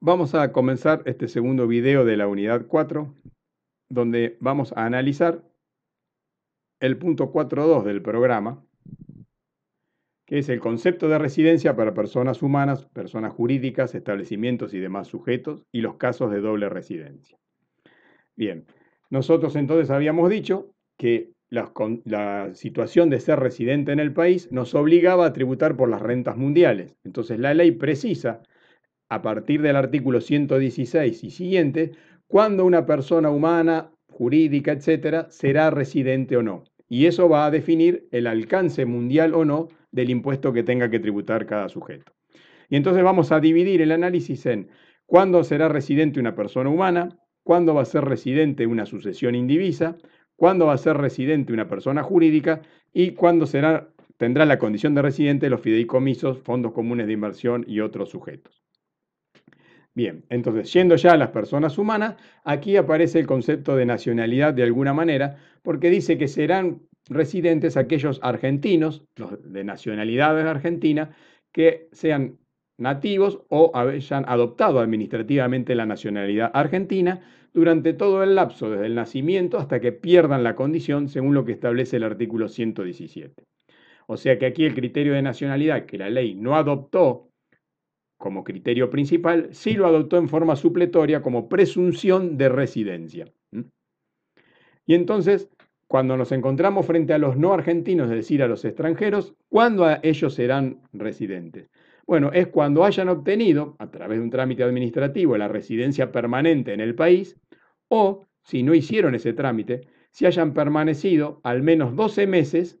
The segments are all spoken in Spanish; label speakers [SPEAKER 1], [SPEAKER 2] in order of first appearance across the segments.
[SPEAKER 1] Vamos a comenzar este segundo video de la unidad 4, donde vamos a analizar el punto 4.2 del programa, que es el concepto de residencia para personas humanas, personas jurídicas, establecimientos y demás sujetos, y los casos de doble residencia. Bien, nosotros entonces habíamos dicho que la, la, situación de ser residente en el país nos obligaba a tributar por las rentas mundiales. Entonces la ley precisa a partir del artículo 116 y siguiente, cuando una persona humana, jurídica, etcétera, será residente o no. Y eso va a definir el alcance mundial o no del impuesto que tenga que tributar cada sujeto. Y entonces vamos a dividir el análisis en cuándo será residente una persona humana, cuándo va a ser residente una sucesión indivisa, cuándo va a ser residente una persona jurídica y cuándo será, tendrá la condición de residente los fideicomisos, fondos comunes de inversión y otros sujetos. Bien, entonces, yendo ya a las personas humanas, aquí aparece el concepto de nacionalidad de alguna manera, porque dice que serán residentes aquellos argentinos, los de nacionalidad argentina, que sean nativos o hayan adoptado administrativamente la nacionalidad argentina durante todo el lapso desde el nacimiento hasta que pierdan la condición según lo que establece el artículo 117. O sea que aquí el criterio de nacionalidad que la ley no adoptó como criterio principal, sí lo adoptó en forma supletoria como presunción de residencia. Y entonces, cuando nos encontramos frente a los no argentinos, es decir, a los extranjeros, ¿cuándo ellos serán residentes? Bueno, es cuando hayan obtenido, a través de un trámite administrativo, la residencia permanente en el país, o, si no hicieron ese trámite, si hayan permanecido al menos 12 meses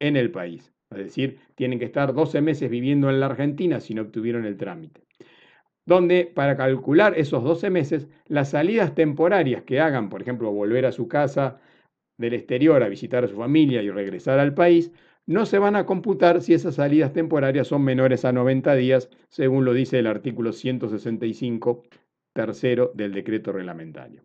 [SPEAKER 1] en el país. Es decir, tienen que estar 12 meses viviendo en la Argentina si no obtuvieron el trámite. Donde para calcular esos 12 meses, las salidas temporarias que hagan, por ejemplo, volver a su casa del exterior a visitar a su familia y regresar al país, no se van a computar si esas salidas temporarias son menores a 90 días, según lo dice el artículo 165 tercero del decreto reglamentario.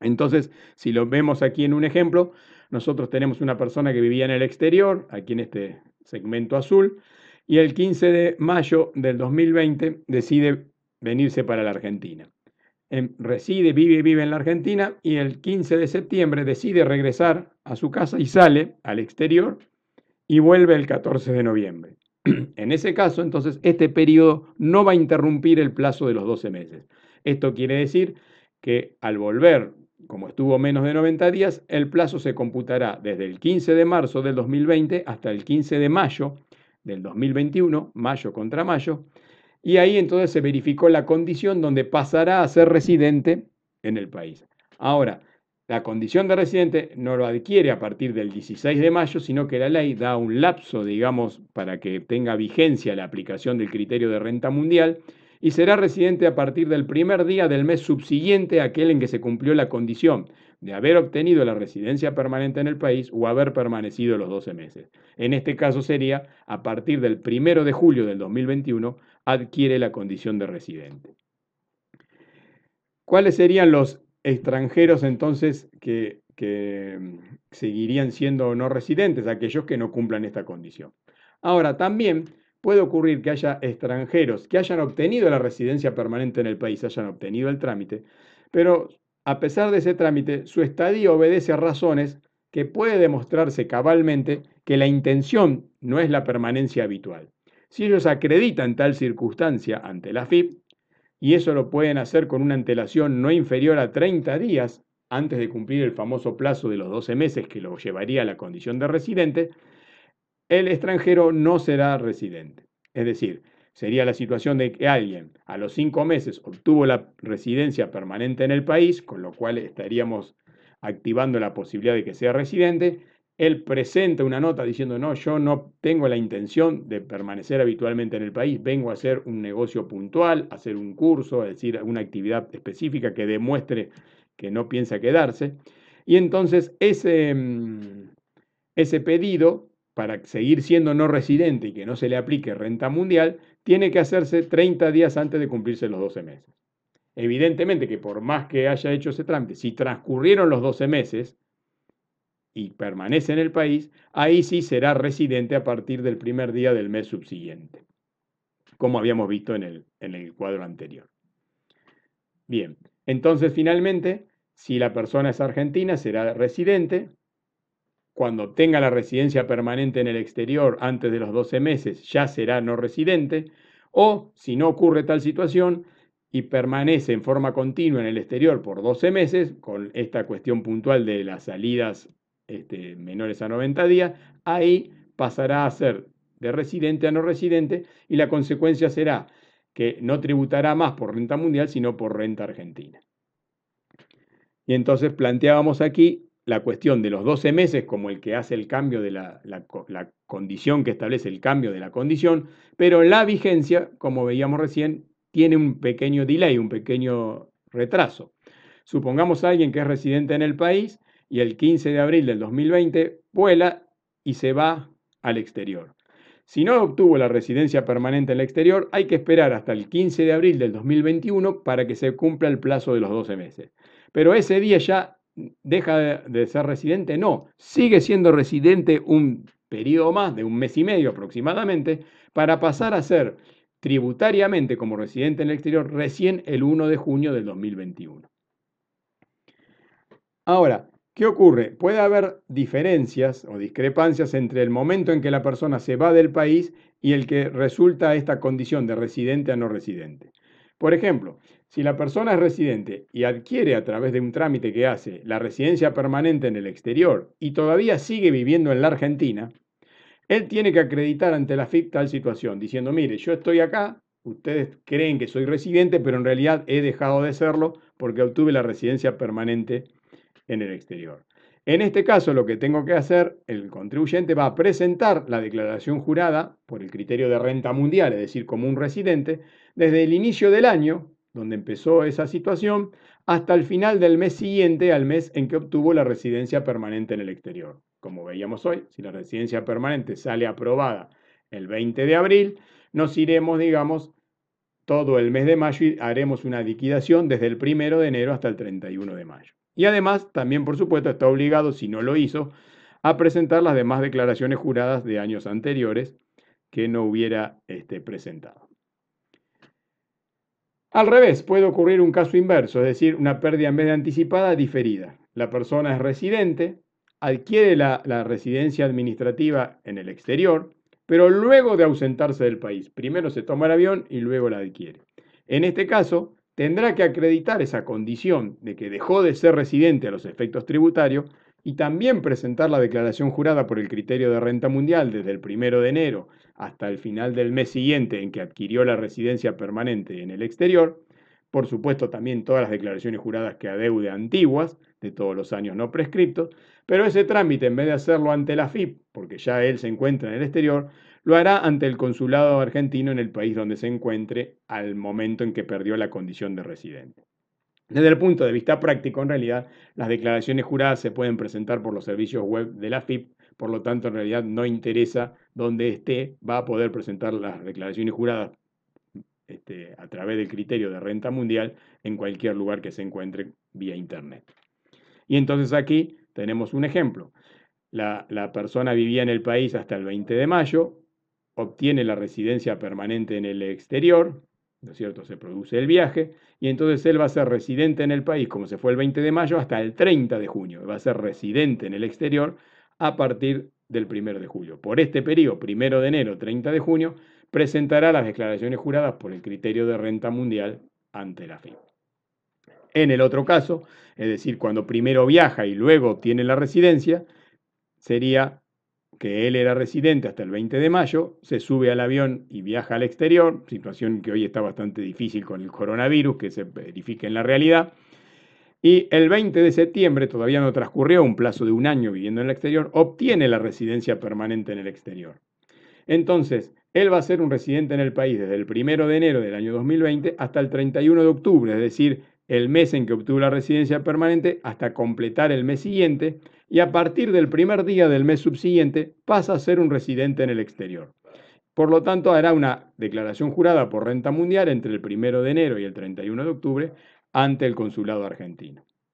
[SPEAKER 1] Entonces, si lo vemos aquí en un ejemplo, nosotros tenemos una persona que vivía en el exterior, aquí en este segmento azul, y el 15 de mayo del 2020 decide venirse para la Argentina. Em, reside, vive y vive en la Argentina y el 15 de septiembre decide regresar a su casa y sale al exterior y vuelve el 14 de noviembre. En ese caso, entonces, este periodo no va a interrumpir el plazo de los 12 meses. Esto quiere decir que al volver como estuvo menos de 90 días, el plazo se computará desde el 15 de marzo del 2020 hasta el 15 de mayo del 2021, mayo contra mayo, y ahí entonces se verificó la condición donde pasará a ser residente en el país. Ahora, la condición de residente no lo adquiere a partir del 16 de mayo, sino que la ley da un lapso, digamos, para que tenga vigencia la aplicación del criterio de renta mundial y será residente a partir del primer día del mes subsiguiente a aquel en que se cumplió la condición de haber obtenido la residencia permanente en el país o haber permanecido los 12 meses. En este caso sería a partir del primero de julio del 2021 adquiere la condición de residente. ¿Cuáles serían los extranjeros entonces que, que mm, seguirían siendo no residentes, aquellos que no cumplan esta condición? Ahora, también puede ocurrir que haya extranjeros que hayan obtenido la residencia permanente en el país, hayan obtenido el trámite, pero a pesar de ese trámite, su estadía obedece a razones que puede demostrarse cabalmente que la intención no es la permanencia habitual. Si ellos acreditan tal circunstancia ante la FIP, y eso lo pueden hacer con una antelación no inferior a 30 días antes de cumplir el famoso plazo de los 12 meses que lo llevaría a la condición de residente, el extranjero no será residente. Es decir, sería la situación de que alguien a los cinco meses obtuvo la residencia permanente en el país, con lo cual estaríamos activando la posibilidad de que sea residente. Él presenta una nota diciendo, no, yo no tengo la intención de permanecer habitualmente en el país, vengo a hacer un negocio puntual, a hacer un curso, es decir, una actividad específica que demuestre que no piensa quedarse. Y entonces ese, mm, ese pedido para seguir siendo no residente y que no se le aplique renta mundial, tiene que hacerse 30 días antes de cumplirse los 12 meses. Evidentemente que por más que haya hecho ese trámite, si transcurrieron los 12 meses y permanece en el país, ahí sí será residente a partir del primer día del mes subsiguiente, como habíamos visto en el, en el cuadro anterior. Bien, entonces finalmente, si la persona es argentina, será residente. Cuando tenga la residencia permanente en el exterior antes de los 12 meses, ya será no residente. O, si no ocurre tal situación y permanece en forma continua en el exterior por 12 meses, con esta cuestión puntual de las salidas este, menores a 90 días, ahí pasará a ser de residente a no residente y la consecuencia será que no tributará más por renta mundial, sino por renta argentina. Y entonces planteábamos aquí la cuestión de los 12 meses como el que hace el cambio de la, condición que establece el cambio de la condición, pero la vigencia, como veíamos recién, tiene un pequeño delay, un pequeño retraso. Supongamos a alguien que es residente en el país y el 15 de abril del 2020 vuela y se va al exterior. Si no obtuvo la residencia permanente en el exterior, hay que esperar hasta el 15 de abril del 2021 para que se cumpla el plazo de los 12 meses. Pero ese día ya deja de ser residente, no, sigue siendo residente un periodo más de un mes y medio aproximadamente para pasar a ser tributariamente como residente en el exterior recién el 1 de junio del 2021. Ahora, ¿Qué ocurre? Puede haber diferencias o discrepancias entre el momento en que la persona se va del país y el que resulta esta condición de residente a no residente. Por ejemplo, si la persona es residente y adquiere a través de un trámite que hace la residencia permanente en el exterior y todavía sigue viviendo en la Argentina, él tiene que acreditar ante la FIP tal situación, diciendo, mire, yo estoy acá, ustedes creen que soy residente, pero en realidad he dejado de serlo porque obtuve la residencia permanente en el exterior. En este caso, lo que tengo que hacer, el contribuyente va a presentar la declaración jurada por el criterio de renta mundial, es decir, como un residente, desde el inicio del año, donde empezó esa situación, hasta el final del mes siguiente al mes en que obtuvo la residencia permanente en el exterior. Como veíamos hoy, si la residencia permanente sale aprobada el 20 de abril, nos iremos, digamos, todo el mes de mayo y haremos una liquidación desde el 1 de enero hasta el 31 de mayo. Y además, también por supuesto, está obligado, si no lo hizo, a presentar las demás declaraciones juradas de años anteriores que no hubiera este, presentado. Al revés, puede ocurrir un caso inverso, es decir, una pérdida en vez de anticipada diferida. La persona es residente, adquiere la, la residencia administrativa en el exterior, pero luego de ausentarse del país. Primero se toma el avión y luego la adquiere. En este caso, tendrá que acreditar esa condición de que dejó de ser residente a los efectos tributarios y también presentar la declaración jurada por el criterio de renta mundial desde el primero de enero hasta el final del mes siguiente en que adquirió la residencia permanente en el exterior. Por supuesto, también todas las declaraciones juradas que adeude antiguas, de todos los años no prescriptos, pero ese trámite, en vez de hacerlo ante la FIP, porque ya él se encuentra en el exterior, lo hará ante el consulado argentino en el país donde se encuentre al momento en que perdió la condición de residente. Desde el punto de vista práctico, en realidad, las declaraciones juradas se pueden presentar por los servicios web de la FIP, por lo tanto, en realidad no interesa dónde esté, va a poder presentar las declaraciones juradas este, a través del criterio de renta mundial en cualquier lugar que se encuentre vía Internet. Y entonces aquí tenemos un ejemplo. La, la persona vivía en el país hasta el 20 de mayo, obtiene la residencia permanente en el exterior, ¿no es cierto? Se produce el viaje y entonces él va a ser residente en el país, como se fue el 20 de mayo, hasta el 30 de junio. Va a ser residente en el exterior a partir del 1 de julio. Por este periodo, 1 de enero, 30 de junio, presentará las declaraciones juradas por el criterio de renta mundial ante la FIP. En el otro caso, es decir, cuando primero viaja y luego obtiene la residencia, sería que él era residente hasta el 20 de mayo, se sube al avión y viaja al exterior, situación que hoy está bastante difícil con el coronavirus, que se verifique en la realidad. Y el 20 de septiembre, todavía no transcurrió un plazo de un año viviendo en el exterior, obtiene la residencia permanente en el exterior. Entonces, él va a ser un residente en el país desde el 1 de enero del año 2020 hasta el 31 de octubre, es decir, el mes en que obtuvo la residencia permanente hasta completar el mes siguiente y a partir del primer día del mes subsiguiente pasa a ser un residente en el exterior. Por lo tanto, hará una declaración jurada por renta mundial entre el 1 de enero y el 31 de octubre ante el consulado argentino.